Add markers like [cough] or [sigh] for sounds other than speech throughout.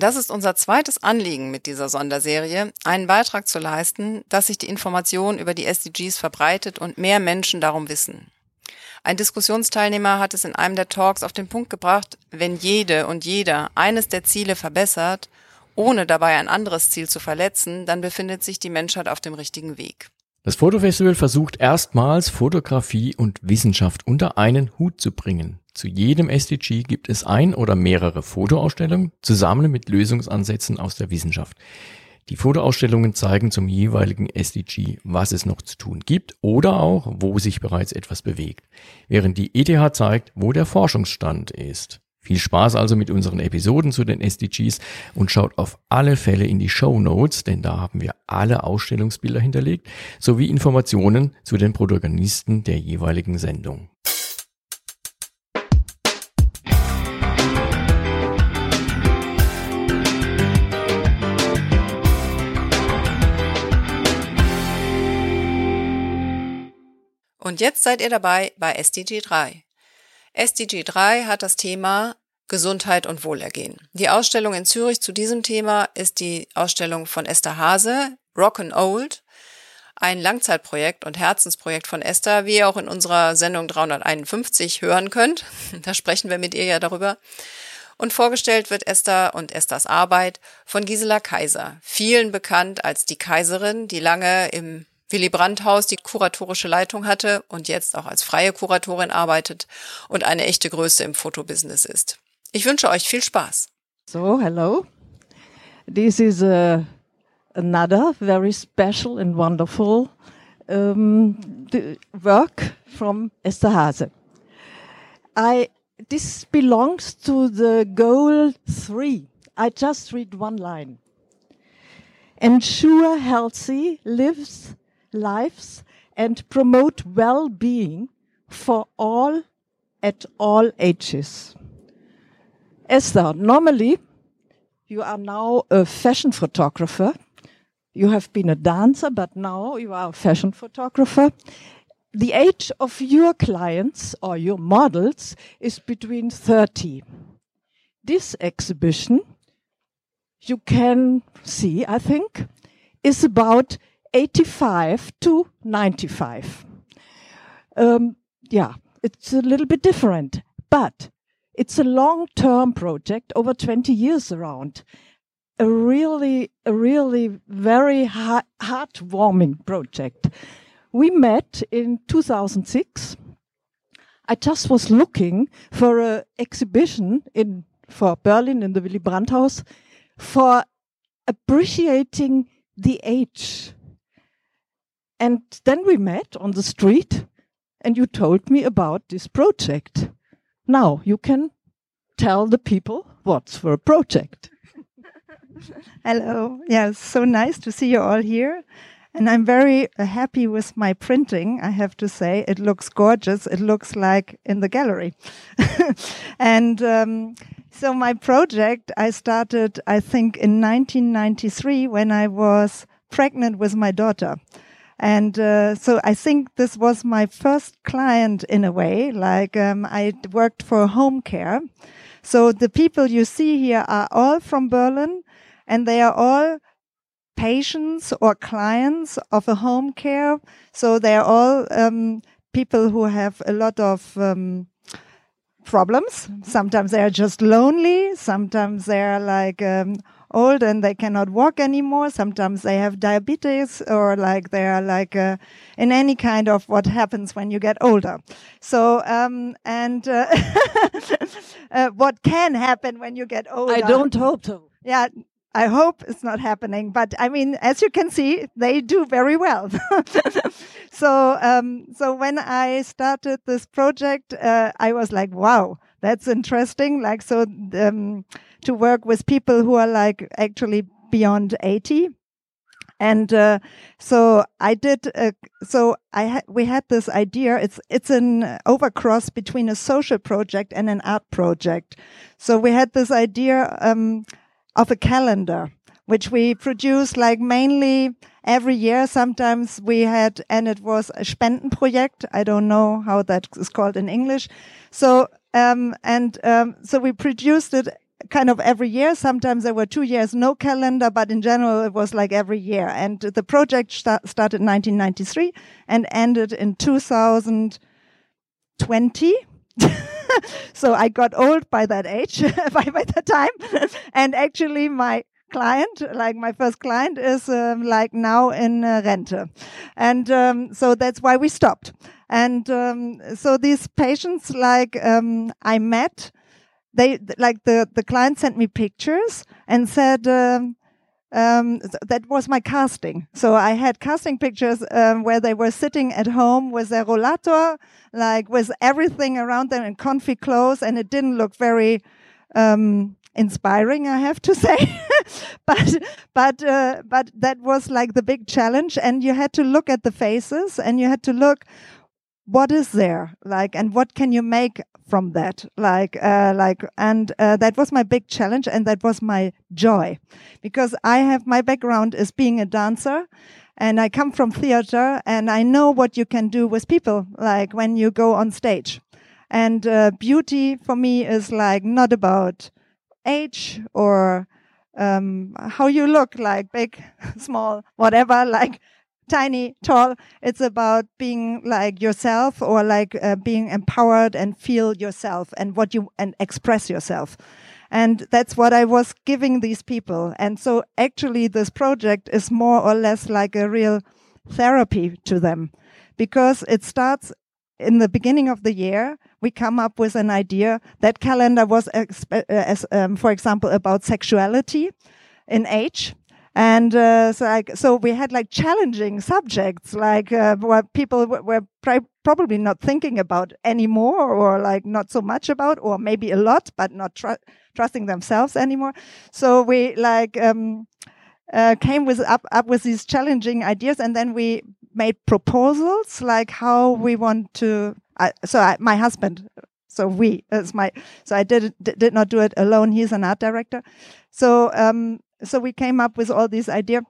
Das ist unser zweites Anliegen mit dieser Sonderserie, einen Beitrag zu leisten, dass sich die Information über die SDGs verbreitet und mehr Menschen darum wissen. Ein Diskussionsteilnehmer hat es in einem der Talks auf den Punkt gebracht, wenn jede und jeder eines der Ziele verbessert, ohne dabei ein anderes Ziel zu verletzen, dann befindet sich die Menschheit auf dem richtigen Weg. Das Fotofestival versucht erstmals Fotografie und Wissenschaft unter einen Hut zu bringen. Zu jedem SDG gibt es ein oder mehrere Fotoausstellungen zusammen mit Lösungsansätzen aus der Wissenschaft. Die Fotoausstellungen zeigen zum jeweiligen SDG, was es noch zu tun gibt oder auch, wo sich bereits etwas bewegt, während die ETH zeigt, wo der Forschungsstand ist. Viel Spaß also mit unseren Episoden zu den SDGs und schaut auf alle Fälle in die Show Notes, denn da haben wir alle Ausstellungsbilder hinterlegt, sowie Informationen zu den Protagonisten der jeweiligen Sendung. Und jetzt seid ihr dabei bei SDG 3. SDG 3 hat das Thema Gesundheit und Wohlergehen. Die Ausstellung in Zürich zu diesem Thema ist die Ausstellung von Esther Hase, Rock and Old, ein Langzeitprojekt und Herzensprojekt von Esther, wie ihr auch in unserer Sendung 351 hören könnt. [laughs] Da sprechen wir mit ihr ja darüber. Und vorgestellt wird Esther und Esthers Arbeit von Gisela Kaiser, vielen bekannt als die Kaiserin, die lange im Willy Brandt Haus die kuratorische Leitung hatte und jetzt auch als freie Kuratorin arbeitet und eine echte Größe im Fotobusiness ist. Ich wünsche euch viel Spaß. So, hello. This is uh, another very special and wonderful um, work from Esther Hase. I, this belongs to the goal three. I just read one line. Ensure healthy lives lives and promote well-being for all at all ages. Esther, normally you are now a fashion photographer. You have been a dancer, but now you are a fashion photographer. The age of your clients or your models is between 30. This exhibition, you can see, I think, is about 85 to 95. Um, yeah, it's a little bit different, but it's a long-term project over 20 years around. A really, a really very heart, heartwarming project. We met in 2006. I just was looking for an exhibition in for Berlin in the Willy Brandt House for appreciating the age And then we met on the street and you told me about this project. Now you can tell the people what's for a project. [laughs] Hello. Yeah, so nice to see you all here. And I'm very happy with my printing, I have to say. It looks gorgeous. It looks like in the gallery. [laughs] and um, so my project, I started, I think, in 1993 when I was pregnant with my daughter. And uh, so I think this was my first client in a way. Like um, I worked for home care. So the people you see here are all from Berlin and they are all patients or clients of a home care. So they are all um, people who have a lot of um, problems. Sometimes they are just lonely. Sometimes they are like um, old and they cannot walk anymore. Sometimes they have diabetes or like they are like uh, in any kind of what happens when you get older. So, um, and uh, [laughs] uh, what can happen when you get older? I don't hope so. Yeah, I hope it's not happening, but I mean, as you can see, they do very well. [laughs] so, um, so when I started this project, uh, I was like, wow, that's interesting. Like, so, um, to work with people who are like actually beyond 80. And, uh, so I did, uh, so I ha- we had this idea. It's, it's an overcross between a social project and an art project. So we had this idea, um, of a calendar, which we produce like mainly every year. Sometimes we had, and it was a Spendenprojekt. I don't know how that is called in English. So, um, and, um, so we produced it kind of every year. Sometimes there were two years no calendar, but in general it was like every year. And the project st- started in 1993 and ended in 2020. [laughs] so I got old by that age, [laughs] by, by that time. and actually my client, like my first client is um, like now in uh, Rente. And um, so that's why we stopped. And um, so these patients, like um, I met, they like the the client sent me pictures and said. Um, um, that was my casting. So I had casting pictures um, where they were sitting at home with their rollator, like with everything around them in comfy clothes, and it didn't look very um, inspiring, I have to [laughs] say. [laughs] but but uh, but that was like the big challenge, and you had to look at the faces, and you had to look what is there? Like and what can you make from that? Like uh, like and uh, that was my big challenge and that was my joy because i have my background is being a dancer and i come from theater and i know what you can do with people like when you go on stage. And uh, beauty for me is like not about age or um, how you look like big [laughs] small whatever like tiny, tall. It's about being like yourself or like uh, being empowered and feel yourself and what you and express yourself. And that's what I was giving these people. And so actually this project is more or less like a real therapy to them because it starts in the beginning of the year. We come up with an idea. That calendar was, uh, as, um, for example, about sexuality in age. And uh, so like so we had like challenging subjects like uh, what people were probably not thinking about anymore or like not so much about or maybe a lot but not tr- trusting themselves anymore. So we like um, uh, came with up up with these challenging ideas and then we made proposals like how we want to so I, my husband so we as my so i did did not do it alone. He's an art director. So um so we came up with all these ideas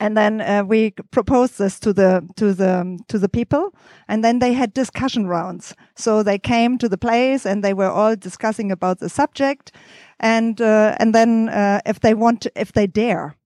and then uh, we proposed this to the to the to the people and then they had discussion rounds. So they came to the place and they were all discussing about the subject and uh, and then uh, if they want to, if they dare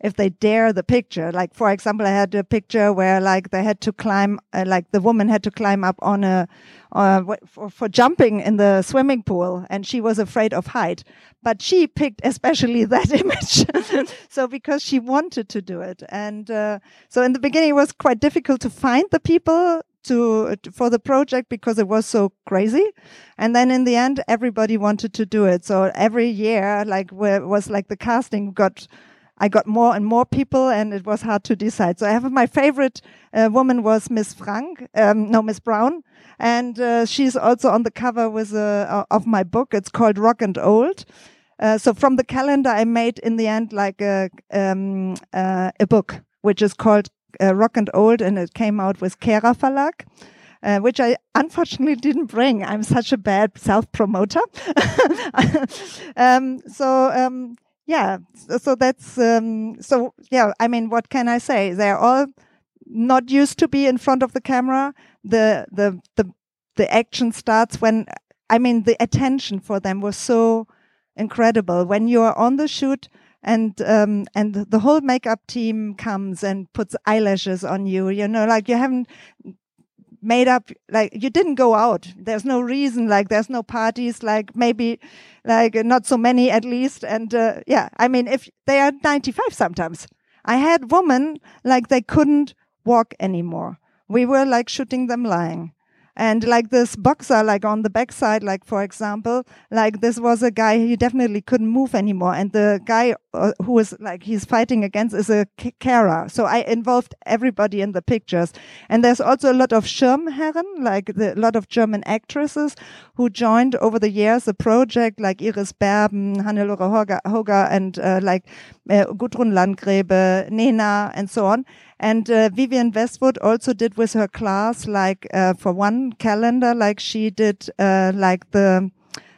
if they dare the picture. Like for example i had a picture where like they had to climb uh, like the woman had to climb up on a uh, for, for jumping in the swimming pool and she was afraid of height. But she picked especially [laughs] that image. [laughs] So because she wanted to do it. And uh, so in the beginning it was quite difficult to find the people to, for the project because it was so crazy. And then in the end everybody wanted to do it. So every year like was like the casting got I got more and more people, and it was hard to decide. So I have my favorite uh, woman was Miss Frank, um, no Miss Brown, and uh, she's also on the cover with uh, of my book. It's called Rock and Old. Uh, so from the calendar, I made in the end like a um, uh, a book which is called uh, Rock and Old, and it came out with Kehrer Verlag. Uh, which I unfortunately [laughs] didn't bring. I'm such a bad self promoter. [laughs] um, so um, yeah, so that's um, so yeah. I mean, what can I say? They're all not used to be in front of the camera. The the the the action starts when I mean the attention for them was so incredible when you are on the shoot and um, and the whole makeup team comes and puts eyelashes on you. You know, like you haven't made up like you didn't go out. There's no reason like there's no parties like maybe like not so many at least. And uh, yeah i mean if they are 95 sometimes. I had women like they couldn't walk anymore. We were like shooting them lying and like this boxer, like on the backside, like for example, like this was a guy he definitely couldn't move anymore. And the guy uh, who was like he's fighting against is a carer. So I involved everybody in the pictures. And there's also a lot of Schirmherren, like a lot of German actresses who joined over the years the project, like Iris Berben, Hannelore Hoger, and uh, like uh, Gudrun Landgrebe, Nena, and so on. And uh, Vivienne Westwood also did with her class, like uh, for one calendar, like she did uh, like the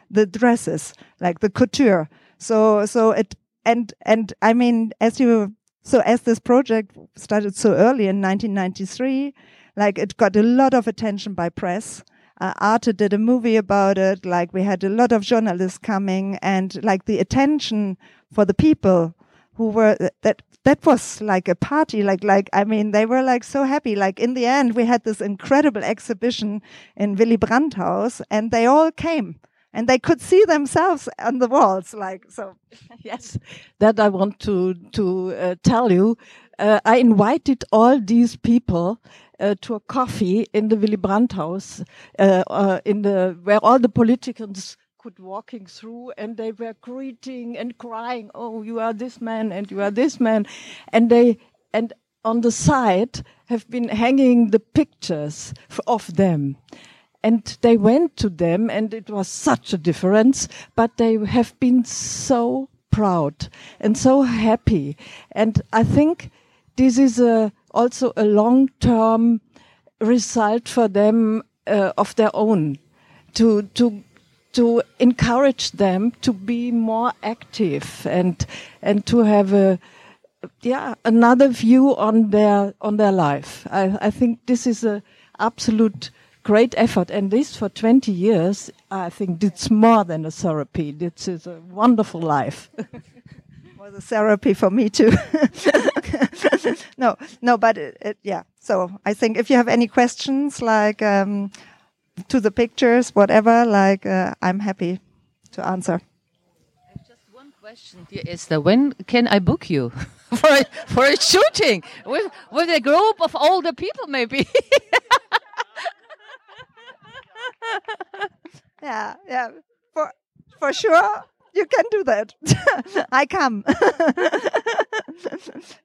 the dresses, like the couture. So so it and and I mean, as you so as this project started so early in 1993, like it got a lot of attention by press. Uh, Arte did a movie about it. Like we had a lot of journalists coming, and like the attention for the people who were that that was like a party like like i mean they were like so happy. Like in the end we had this incredible exhibition in willy brandt house and they all came and they could see themselves on the walls like so. [laughs] Yes that i want to to uh, tell you. Uh, i invited all these people uh, to a coffee in the Willy Brandt house, uh, uh, in the where all the politicians could walking through and they were greeting and crying oh you are this man and you are this man. And they and on the side have been hanging the pictures of them. And they went to them and it was such a difference but they have been so proud and so happy. And i think this is a, also a long term result for them uh, of their own to to to encourage them to be more active and and to have a yeah another view on their on their life. I, I think this is a absolute great effort, and this for 20 years. I think it's more than a therapy. This is a wonderful life. [laughs] was a therapy for me too. [laughs] no, no, but it, it, yeah. So I think if you have any questions, like. Um, to the pictures, whatever, like uh, I'm happy to answer. I have just one question, dear Esther. When can I book you [laughs] for a, for a shooting with with a group of older people, maybe? [laughs] yeah, yeah, for for sure you can do that. [laughs] I come.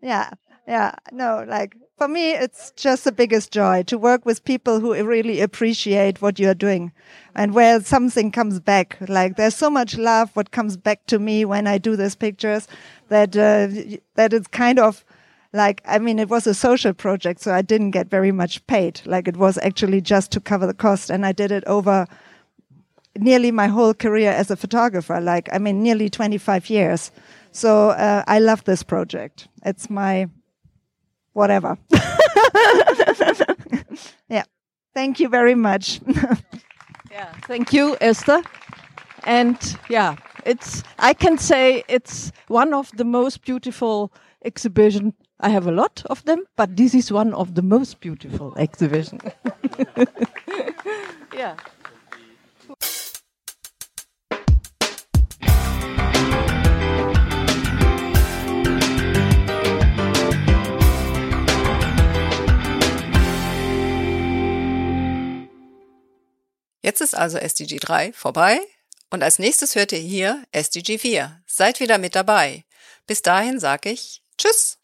yeah, yeah, no, like for me, it's just the biggest joy to work with people who really appreciate what you're doing and where something comes back. Like there's so much love what comes back to me when I do these pictures that, uh, that it's kind of like, I mean, it was a social project, so I didn't get very much paid. Like it was actually just to cover the cost and I did it over nearly my whole career as a photographer. Like, I mean, nearly 25 years. So, uh, I love this project. It's my, whatever. [laughs] yeah. Thank you very much. [laughs] yeah. Thank you, Esther. And yeah, it's, I can say it's one of the most beautiful exhibition. I have a lot of them, but this is one of the most beautiful exhibition. [laughs] yeah. Jetzt ist also SDG 3 vorbei und als nächstes hört ihr hier SDG 4. Seid wieder mit dabei. Bis dahin sage ich Tschüss.